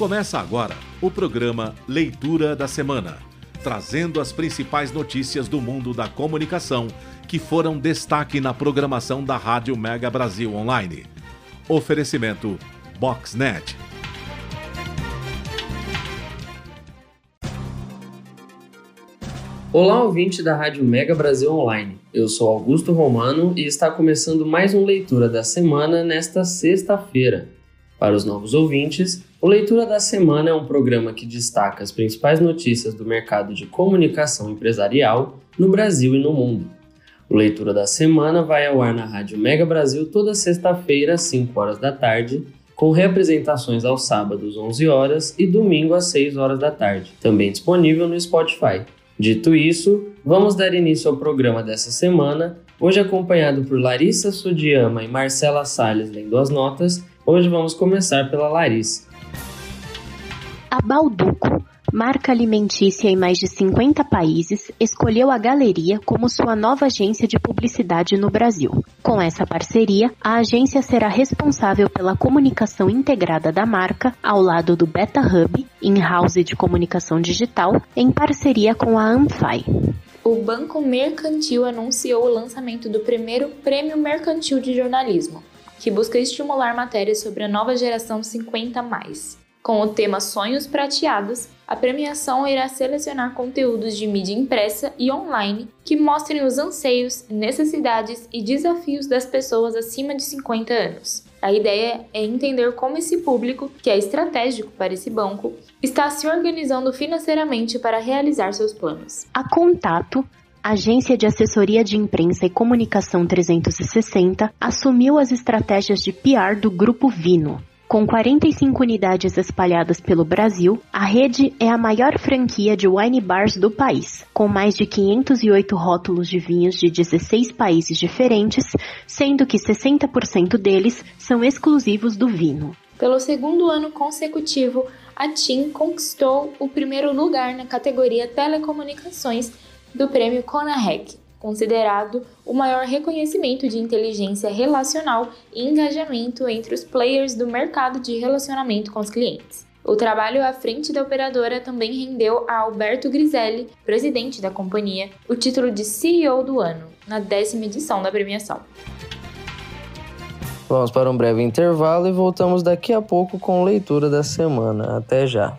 Começa agora o programa Leitura da Semana, trazendo as principais notícias do mundo da comunicação que foram destaque na programação da Rádio Mega Brasil Online. Oferecimento Boxnet. Olá, ouvinte da Rádio Mega Brasil Online. Eu sou Augusto Romano e está começando mais um Leitura da Semana nesta sexta-feira. Para os novos ouvintes, o Leitura da Semana é um programa que destaca as principais notícias do mercado de comunicação empresarial no Brasil e no mundo. O Leitura da Semana vai ao ar na Rádio Mega Brasil toda sexta-feira às 5 horas da tarde, com representações aos sábados 11 horas e domingo às 6 horas da tarde, também disponível no Spotify. Dito isso, vamos dar início ao programa dessa semana, hoje acompanhado por Larissa Sudiyama e Marcela Salles lendo as notas. Hoje vamos começar pela Larissa. A Balduco, marca alimentícia em mais de 50 países, escolheu a Galeria como sua nova agência de publicidade no Brasil. Com essa parceria, a agência será responsável pela comunicação integrada da marca ao lado do Beta Hub, in-house de comunicação digital, em parceria com a Amfai. O Banco Mercantil anunciou o lançamento do primeiro Prêmio Mercantil de Jornalismo, que busca estimular matérias sobre a nova geração 50 mais. Com o tema Sonhos Prateados, a premiação irá selecionar conteúdos de mídia impressa e online que mostrem os anseios, necessidades e desafios das pessoas acima de 50 anos. A ideia é entender como esse público, que é estratégico para esse banco, está se organizando financeiramente para realizar seus planos. A Contato Agência de Assessoria de Imprensa e Comunicação 360 assumiu as estratégias de PR do Grupo Vino, com 45 unidades espalhadas pelo Brasil, a rede é a maior franquia de wine bars do país, com mais de 508 rótulos de vinhos de 16 países diferentes, sendo que 60% deles são exclusivos do vinho. Pelo segundo ano consecutivo, a TIM conquistou o primeiro lugar na categoria Telecomunicações do prêmio Conarec, considerado o maior reconhecimento de inteligência relacional e engajamento entre os players do mercado de relacionamento com os clientes. O trabalho à frente da operadora também rendeu a Alberto Griselli, presidente da companhia, o título de CEO do ano, na décima edição da premiação. Vamos para um breve intervalo e voltamos daqui a pouco com leitura da semana. Até já!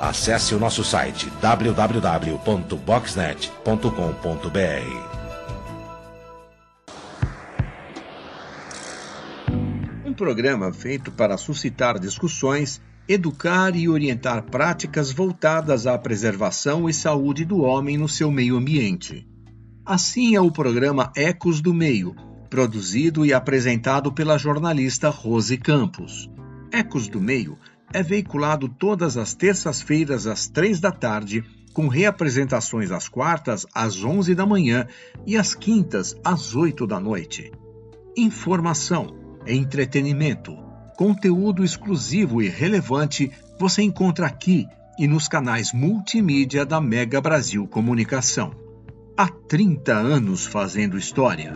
Acesse o nosso site www.boxnet.com.br. Um programa feito para suscitar discussões, educar e orientar práticas voltadas à preservação e saúde do homem no seu meio ambiente. Assim é o programa Ecos do Meio, produzido e apresentado pela jornalista Rose Campos. Ecos do Meio é veiculado todas as terças-feiras às três da tarde, com reapresentações às quartas às onze da manhã e às quintas às oito da noite. Informação, entretenimento, conteúdo exclusivo e relevante você encontra aqui e nos canais multimídia da Mega Brasil Comunicação. Há 30 anos fazendo história.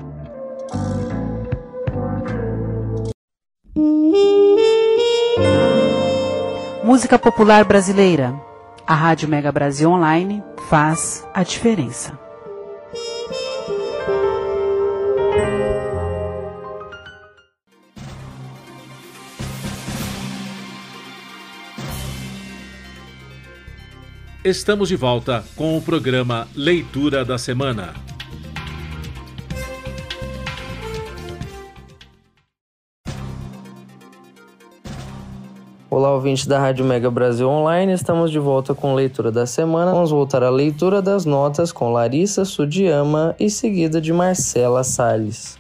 Música popular brasileira. A Rádio Mega Brasil Online faz a diferença. Estamos de volta com o programa Leitura da Semana. Olá, ouvintes da Rádio Mega Brasil Online, estamos de volta com leitura da semana. Vamos voltar à leitura das notas com Larissa Sudiyama e seguida de Marcela Salles.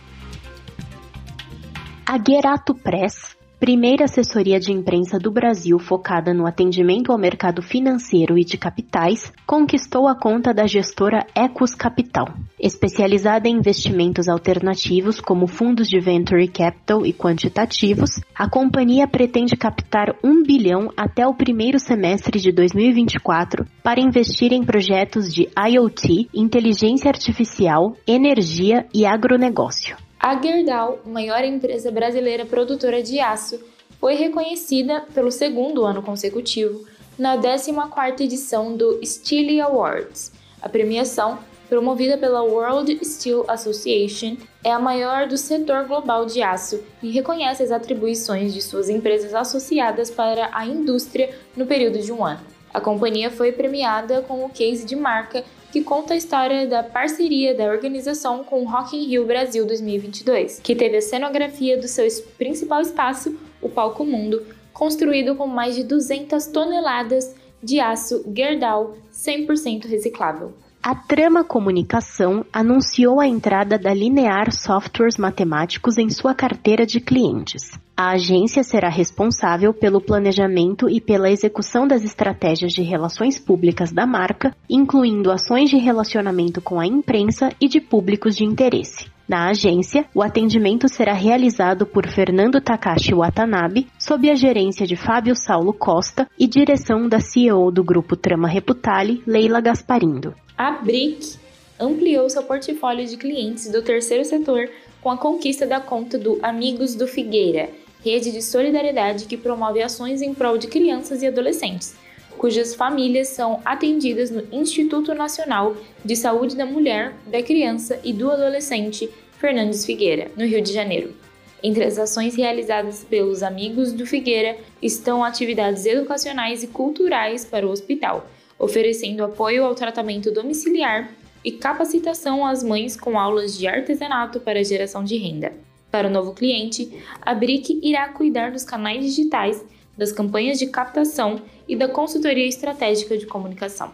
A Gerato Press primeira assessoria de imprensa do Brasil focada no atendimento ao mercado financeiro e de capitais, conquistou a conta da gestora Ecos Capital. Especializada em investimentos alternativos como fundos de venture capital e quantitativos, a companhia pretende captar 1 bilhão até o primeiro semestre de 2024 para investir em projetos de IoT, inteligência artificial, energia e agronegócio. A Gerdau, maior empresa brasileira produtora de aço, foi reconhecida pelo segundo ano consecutivo na 14ª edição do Steel Awards. A premiação, promovida pela World Steel Association, é a maior do setor global de aço e reconhece as atribuições de suas empresas associadas para a indústria no período de um ano. A companhia foi premiada com o case de marca que conta a história da parceria da organização com o Rock in Rio Brasil 2022, que teve a cenografia do seu principal espaço, o Palco Mundo, construído com mais de 200 toneladas de aço Gerdau 100% reciclável. A Trama Comunicação anunciou a entrada da Linear Softwares Matemáticos em sua carteira de clientes. A agência será responsável pelo planejamento e pela execução das estratégias de relações públicas da marca, incluindo ações de relacionamento com a imprensa e de públicos de interesse. Na agência, o atendimento será realizado por Fernando Takashi Watanabe, sob a gerência de Fábio Saulo Costa e direção da CEO do grupo Trama Reputale, Leila Gasparindo. A BRIC ampliou seu portfólio de clientes do terceiro setor com a conquista da conta do Amigos do Figueira, rede de solidariedade que promove ações em prol de crianças e adolescentes, cujas famílias são atendidas no Instituto Nacional de Saúde da Mulher, da Criança e do Adolescente Fernandes Figueira, no Rio de Janeiro. Entre as ações realizadas pelos Amigos do Figueira estão atividades educacionais e culturais para o hospital, oferecendo apoio ao tratamento domiciliar e capacitação às mães com aulas de artesanato para geração de renda. Para o novo cliente, a BRIC irá cuidar dos canais digitais, das campanhas de captação e da consultoria estratégica de comunicação.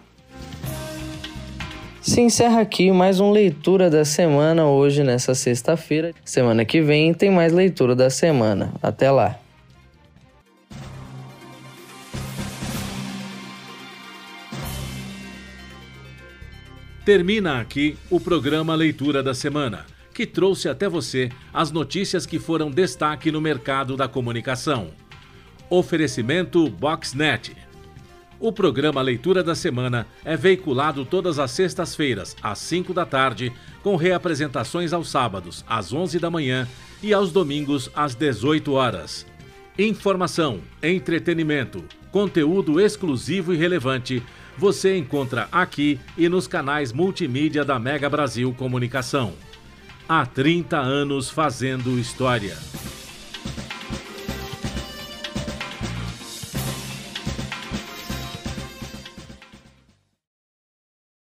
Se encerra aqui mais uma leitura da semana hoje, nessa sexta-feira. Semana que vem tem mais leitura da semana. Até lá! Termina aqui o programa Leitura da Semana, que trouxe até você as notícias que foram destaque no mercado da comunicação. Oferecimento Boxnet. O programa Leitura da Semana é veiculado todas as sextas-feiras, às 5 da tarde, com reapresentações aos sábados, às 11 da manhã e aos domingos, às 18 horas. Informação, entretenimento, conteúdo exclusivo e relevante você encontra aqui e nos canais multimídia da Mega Brasil Comunicação. Há 30 anos fazendo história.